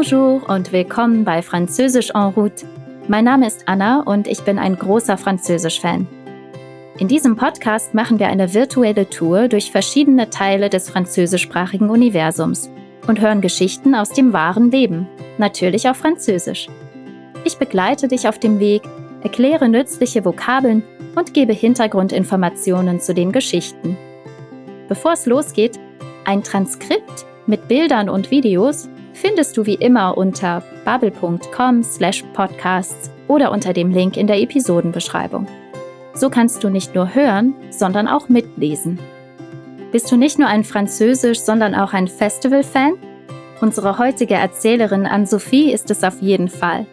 Bonjour und willkommen bei Französisch en route. Mein Name ist Anna und ich bin ein großer Französisch-Fan. In diesem Podcast machen wir eine virtuelle Tour durch verschiedene Teile des französischsprachigen Universums und hören Geschichten aus dem wahren Leben, natürlich auf Französisch. Ich begleite dich auf dem Weg, erkläre nützliche Vokabeln und gebe Hintergrundinformationen zu den Geschichten. Bevor es losgeht, ein Transkript mit Bildern und Videos findest du wie immer unter bubble.com/podcasts oder unter dem Link in der Episodenbeschreibung. So kannst du nicht nur hören, sondern auch mitlesen. Bist du nicht nur ein Französisch, sondern auch ein Festival-Fan? Unsere heutige Erzählerin Anne-Sophie ist es auf jeden Fall.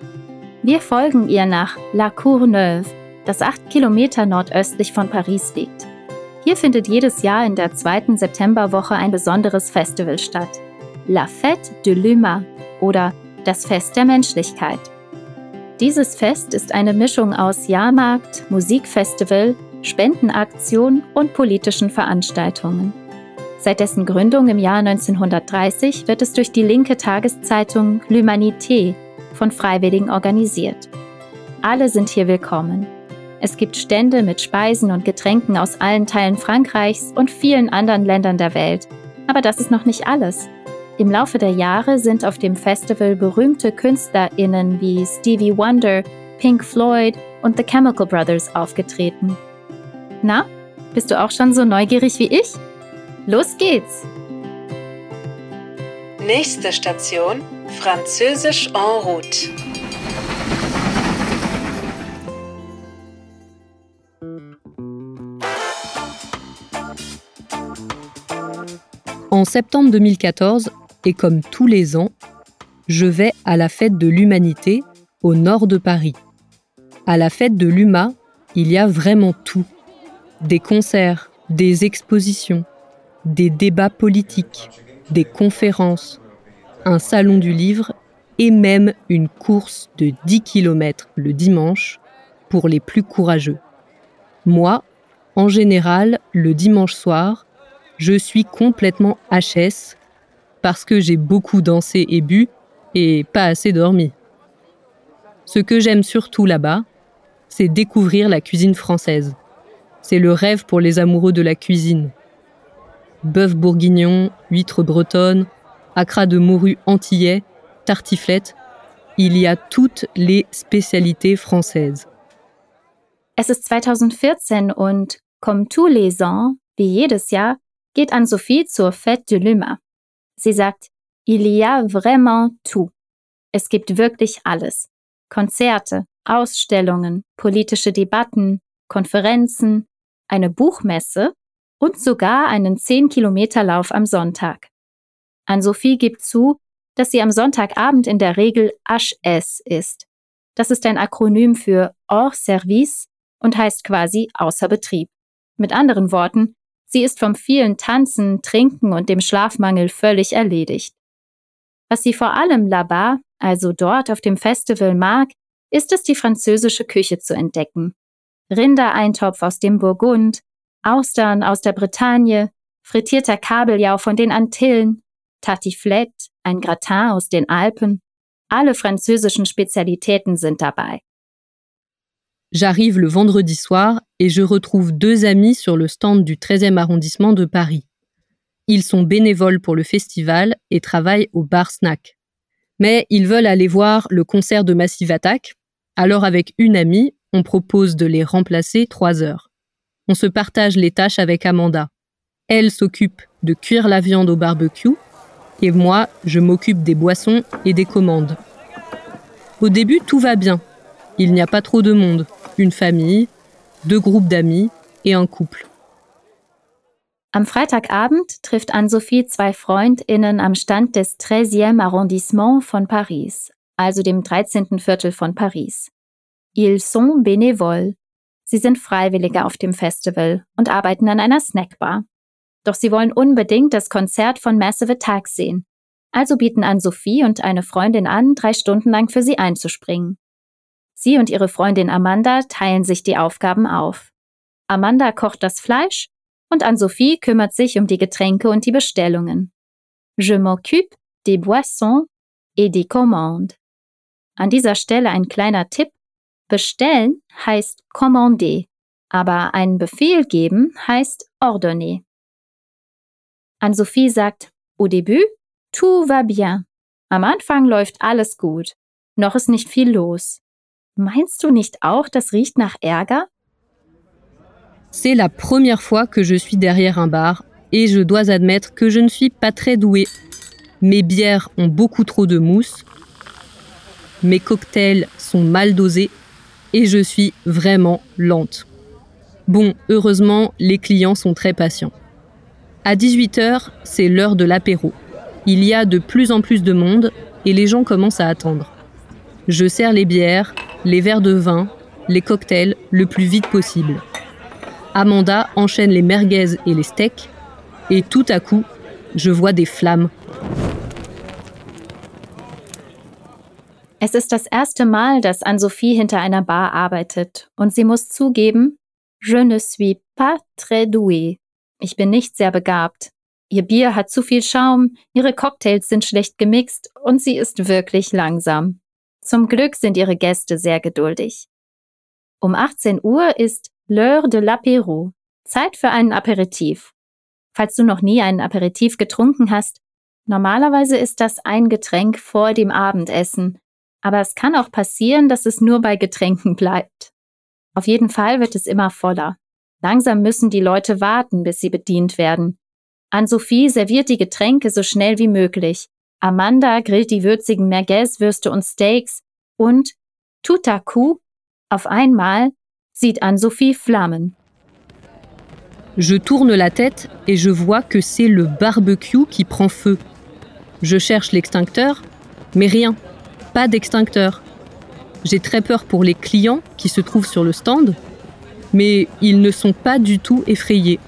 Wir folgen ihr nach La Courneuve, das acht Kilometer nordöstlich von Paris liegt. Hier findet jedes Jahr in der zweiten Septemberwoche ein besonderes Festival statt. La Fête de l'Humain oder das Fest der Menschlichkeit. Dieses Fest ist eine Mischung aus Jahrmarkt, Musikfestival, Spendenaktion und politischen Veranstaltungen. Seit dessen Gründung im Jahr 1930 wird es durch die linke Tageszeitung L'Humanité von Freiwilligen organisiert. Alle sind hier willkommen. Es gibt Stände mit Speisen und Getränken aus allen Teilen Frankreichs und vielen anderen Ländern der Welt. Aber das ist noch nicht alles. Im Laufe der Jahre sind auf dem Festival berühmte KünstlerInnen wie Stevie Wonder, Pink Floyd und The Chemical Brothers aufgetreten. Na, bist du auch schon so neugierig wie ich? Los geht's! Nächste Station: Französisch en route. En septembre 2014, et comme tous les ans, je vais à la fête de l'humanité au nord de Paris. À la fête de l'UMA, il y a vraiment tout. Des concerts, des expositions, des débats politiques, des conférences, un salon du livre et même une course de 10 km le dimanche pour les plus courageux. Moi, en général, le dimanche soir, je suis complètement HS parce que j'ai beaucoup dansé et bu et pas assez dormi. Ce que j'aime surtout là-bas, c'est découvrir la cuisine française. C'est le rêve pour les amoureux de la cuisine. Bœuf bourguignon, huîtres bretonnes, acras de morue antillais, tartiflette, il y a toutes les spécialités françaises. Es ist 2014 und comme tous les ans, wie jedes Jahr, geht Anne-Sophie zur Fête de l'Humain. Sie sagt, il y a vraiment tout. Es gibt wirklich alles. Konzerte, Ausstellungen, politische Debatten, Konferenzen, eine Buchmesse und sogar einen 10-Kilometer-Lauf am Sonntag. Anne-Sophie gibt zu, dass sie am Sonntagabend in der Regel HS ist. Das ist ein Akronym für Hors Service und heißt quasi außer Betrieb. Mit anderen Worten, Sie ist vom vielen Tanzen, Trinken und dem Schlafmangel völlig erledigt. Was sie vor allem là-bas, also dort auf dem Festival mag, ist es, die französische Küche zu entdecken. Rindereintopf aus dem Burgund, Austern aus der Bretagne, frittierter Kabeljau von den Antillen, Tartiflette, ein Gratin aus den Alpen. Alle französischen Spezialitäten sind dabei. J'arrive le vendredi soir et je retrouve deux amis sur le stand du 13e arrondissement de Paris. Ils sont bénévoles pour le festival et travaillent au bar snack. Mais ils veulent aller voir le concert de Massive Attack, alors avec une amie, on propose de les remplacer trois heures. On se partage les tâches avec Amanda. Elle s'occupe de cuire la viande au barbecue et moi, je m'occupe des boissons et des commandes. Au début, tout va bien. Il n'y a pas trop de monde une famille, deux groupes d'amis et un couple. Am Freitagabend trifft Anne-Sophie zwei FreundInnen am Stand des 13e Arrondissement von Paris, also dem 13. Viertel von Paris. Ils sont bénévoles. Sie sind Freiwillige auf dem Festival und arbeiten an einer Snackbar. Doch sie wollen unbedingt das Konzert von Massive Attack sehen. Also bieten Anne-Sophie und eine Freundin an, drei Stunden lang für sie einzuspringen. Sie und ihre Freundin Amanda teilen sich die Aufgaben auf. Amanda kocht das Fleisch und Anne-Sophie kümmert sich um die Getränke und die Bestellungen. Je m'occupe des boissons et des commandes. An dieser Stelle ein kleiner Tipp. Bestellen heißt commander, aber einen Befehl geben heißt ordonner. Anne-Sophie sagt, au début, tout va bien. Am Anfang läuft alles gut. Noch ist nicht viel los. Meinst du nicht auch, das riecht nach Ärger? C'est la première fois que je suis derrière un bar et je dois admettre que je ne suis pas très douée. Mes bières ont beaucoup trop de mousse, mes cocktails sont mal dosés et je suis vraiment lente. Bon, heureusement, les clients sont très patients. À 18h, c'est l'heure de l'apéro. Il y a de plus en plus de monde et les gens commencent à attendre. Je sers les bières, les verres de vin, les cocktails le plus vite possible. Amanda enchaîne les merguez et les steaks, et tout à coup, je vois des flammes. Es ist das erste Mal, dass Anne-Sophie hinter einer Bar arbeitet und sie muss zugeben, je ne suis pas très douée. Ich bin nicht sehr begabt. Ihr Bier hat zu viel Schaum, ihre Cocktails sind schlecht gemixt und sie ist wirklich langsam. Zum Glück sind ihre Gäste sehr geduldig. Um 18 Uhr ist L'heure de l'apéro, Zeit für einen Aperitif. Falls du noch nie einen Aperitif getrunken hast, normalerweise ist das ein Getränk vor dem Abendessen, aber es kann auch passieren, dass es nur bei Getränken bleibt. Auf jeden Fall wird es immer voller. Langsam müssen die Leute warten, bis sie bedient werden. Anne-Sophie serviert die Getränke so schnell wie möglich. Amanda grillt die würzigen Merguez-Würste und Steaks und coup, auf einmal, sieht Anne-Sophie Flammen. Je tourne la tête et je vois que c'est le barbecue qui prend feu. Je cherche l'extincteur, mais rien, pas d'extincteur. J'ai très peur pour les clients qui se trouvent sur le stand, mais ils ne sont pas du tout effrayés.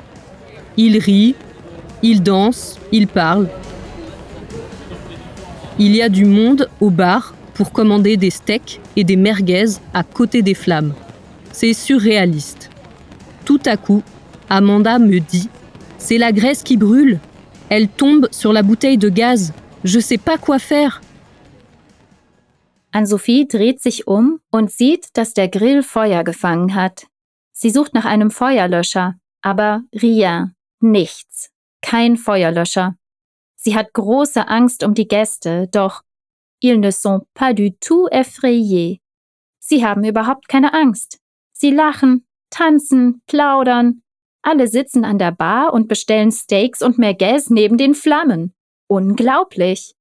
Ils rient, ils dansent, ils parlent. Il y a du monde au bar pour commander des steaks et des merguez à côté des flammes. C'est surréaliste. Tout à coup, Amanda me dit C'est la graisse qui brûle. Elle tombe sur la bouteille de gaz. Je sais pas quoi faire. Anne-Sophie dreht sich um und sieht, dass der Grill Feuer gefangen hat. Sie sucht nach einem Feuerlöscher, aber rien, nichts, kein Feuerlöscher. Sie hat große Angst um die Gäste, doch ils ne sont pas du tout effrayés. Sie haben überhaupt keine Angst. Sie lachen, tanzen, plaudern. Alle sitzen an der Bar und bestellen Steaks und Merguez neben den Flammen. Unglaublich!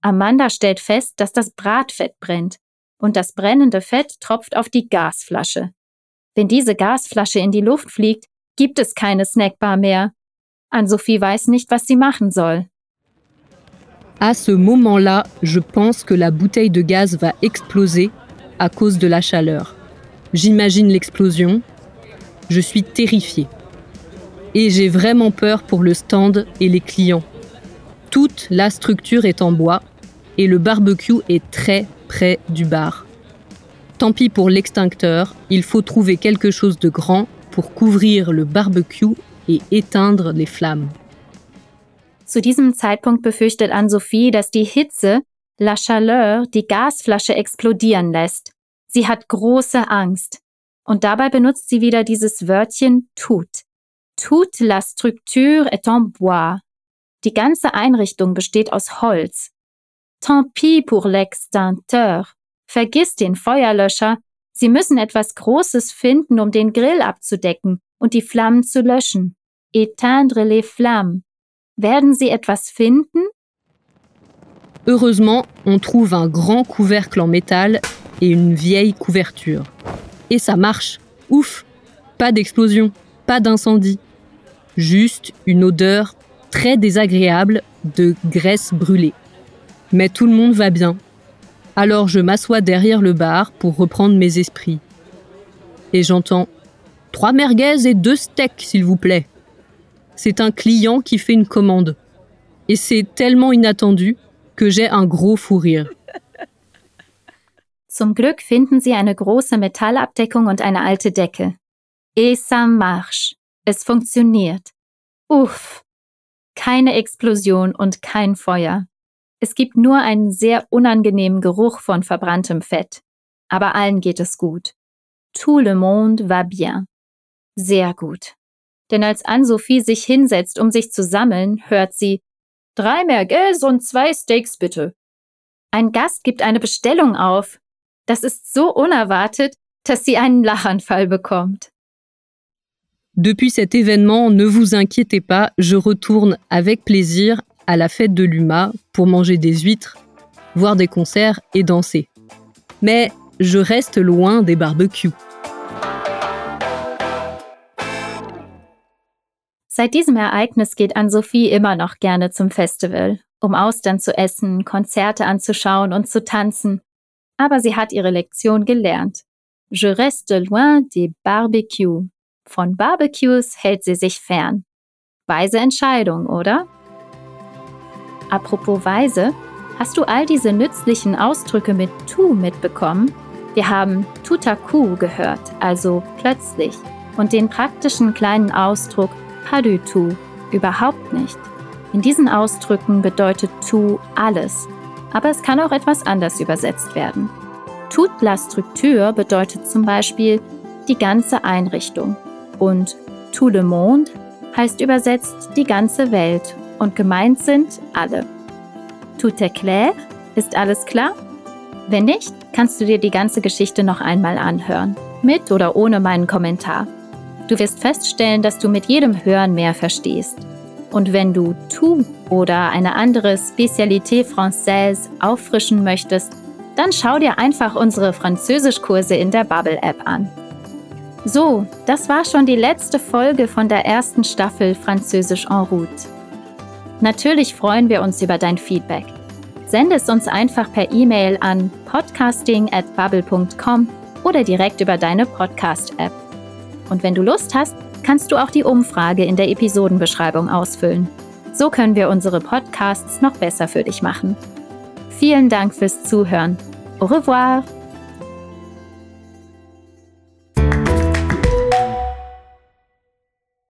Amanda stellt fest, dass das Bratfett brennt und das brennende Fett tropft auf die Gasflasche. Wenn diese Gasflasche in die Luft fliegt, gibt es keine Snackbar mehr. Anne-Sophie weiß nicht, was sie machen soll. À ce moment-là, je pense que la bouteille de gaz va exploser à cause de la chaleur. J'imagine l'explosion. Je suis terrifiée. Et j'ai vraiment peur pour le stand et les clients. Toute la structure est en bois et le barbecue est très près du bar. Tant pis pour l'extincteur, il faut trouver quelque chose de grand pour couvrir le barbecue et éteindre les flammes. Zu diesem Zeitpunkt befürchtet Anne-Sophie, dass die Hitze, la chaleur, die Gasflasche explodieren lässt. Sie hat große Angst. Und dabei benutzt sie wieder dieses Wörtchen tut. Toute la structure est en bois. Die ganze Einrichtung besteht aus Holz. Tant pis pour l'extincteur. Vergiss den Feuerlöscher. Sie müssen etwas Großes finden, um den Grill abzudecken und die Flammen zu löschen. Éteindre les flammes. Werden Sie etwas finden? Heureusement, on trouve un grand couvercle en métal et une vieille couverture. Et ça marche. Ouf Pas d'explosion, pas d'incendie. Juste une odeur très désagréable de graisse brûlée. Mais tout le monde va bien. Alors je m'assois derrière le bar pour reprendre mes esprits. Et j'entends Trois merguez et deux steaks, s'il vous plaît. C'est un client qui fait une commande. Et c'est tellement inattendu que j'ai un gros fou rire. Zum Glück finden sie eine große Metallabdeckung und eine alte Decke. Et ça marche. Es funktioniert. Uff. Keine Explosion und kein Feuer. Es gibt nur einen sehr unangenehmen Geruch von verbranntem Fett. Aber allen geht es gut. Tout le monde va bien. Sehr gut. Denn als Ann-Sophie sich hinsetzt, um sich zu sammeln, hört sie Drei Merguez und zwei Steaks bitte. Ein Gast gibt eine Bestellung auf. Das ist so unerwartet, dass sie einen Lachanfall bekommt. Depuis cet événement, ne vous inquiétez pas, je retourne avec plaisir à la fête de l'UMA pour manger des huîtres, voir des concerts et danser. Mais je reste loin des barbecues. Seit diesem Ereignis geht Ann-Sophie immer noch gerne zum Festival, um Austern zu essen, Konzerte anzuschauen und zu tanzen. Aber sie hat ihre Lektion gelernt. Je reste loin des barbecues. Von Barbecues hält sie sich fern. Weise Entscheidung, oder? Apropos weise, hast du all diese nützlichen Ausdrücke mit tu mitbekommen? Wir haben tout à coup gehört, also plötzlich, und den praktischen kleinen Ausdruck pas tout, überhaupt nicht. In diesen Ausdrücken bedeutet tout alles, aber es kann auch etwas anders übersetzt werden. Toute la structure bedeutet zum Beispiel die ganze Einrichtung und tout le monde heißt übersetzt die ganze Welt und gemeint sind alle. Tout est clair? Ist alles klar? Wenn nicht, kannst du dir die ganze Geschichte noch einmal anhören, mit oder ohne meinen Kommentar. Du wirst feststellen, dass du mit jedem Hören mehr verstehst. Und wenn du tout oder eine andere Spécialité Française auffrischen möchtest, dann schau dir einfach unsere Französischkurse in der Bubble App an. So, das war schon die letzte Folge von der ersten Staffel Französisch en route. Natürlich freuen wir uns über dein Feedback. Sende es uns einfach per E-Mail an podcasting@bubble.com oder direkt über deine Podcast-App. Und wenn du Lust hast, kannst du auch die Umfrage in der Episodenbeschreibung ausfüllen. So können wir unsere Podcasts noch besser für dich machen. Vielen Dank fürs Zuhören. Au revoir!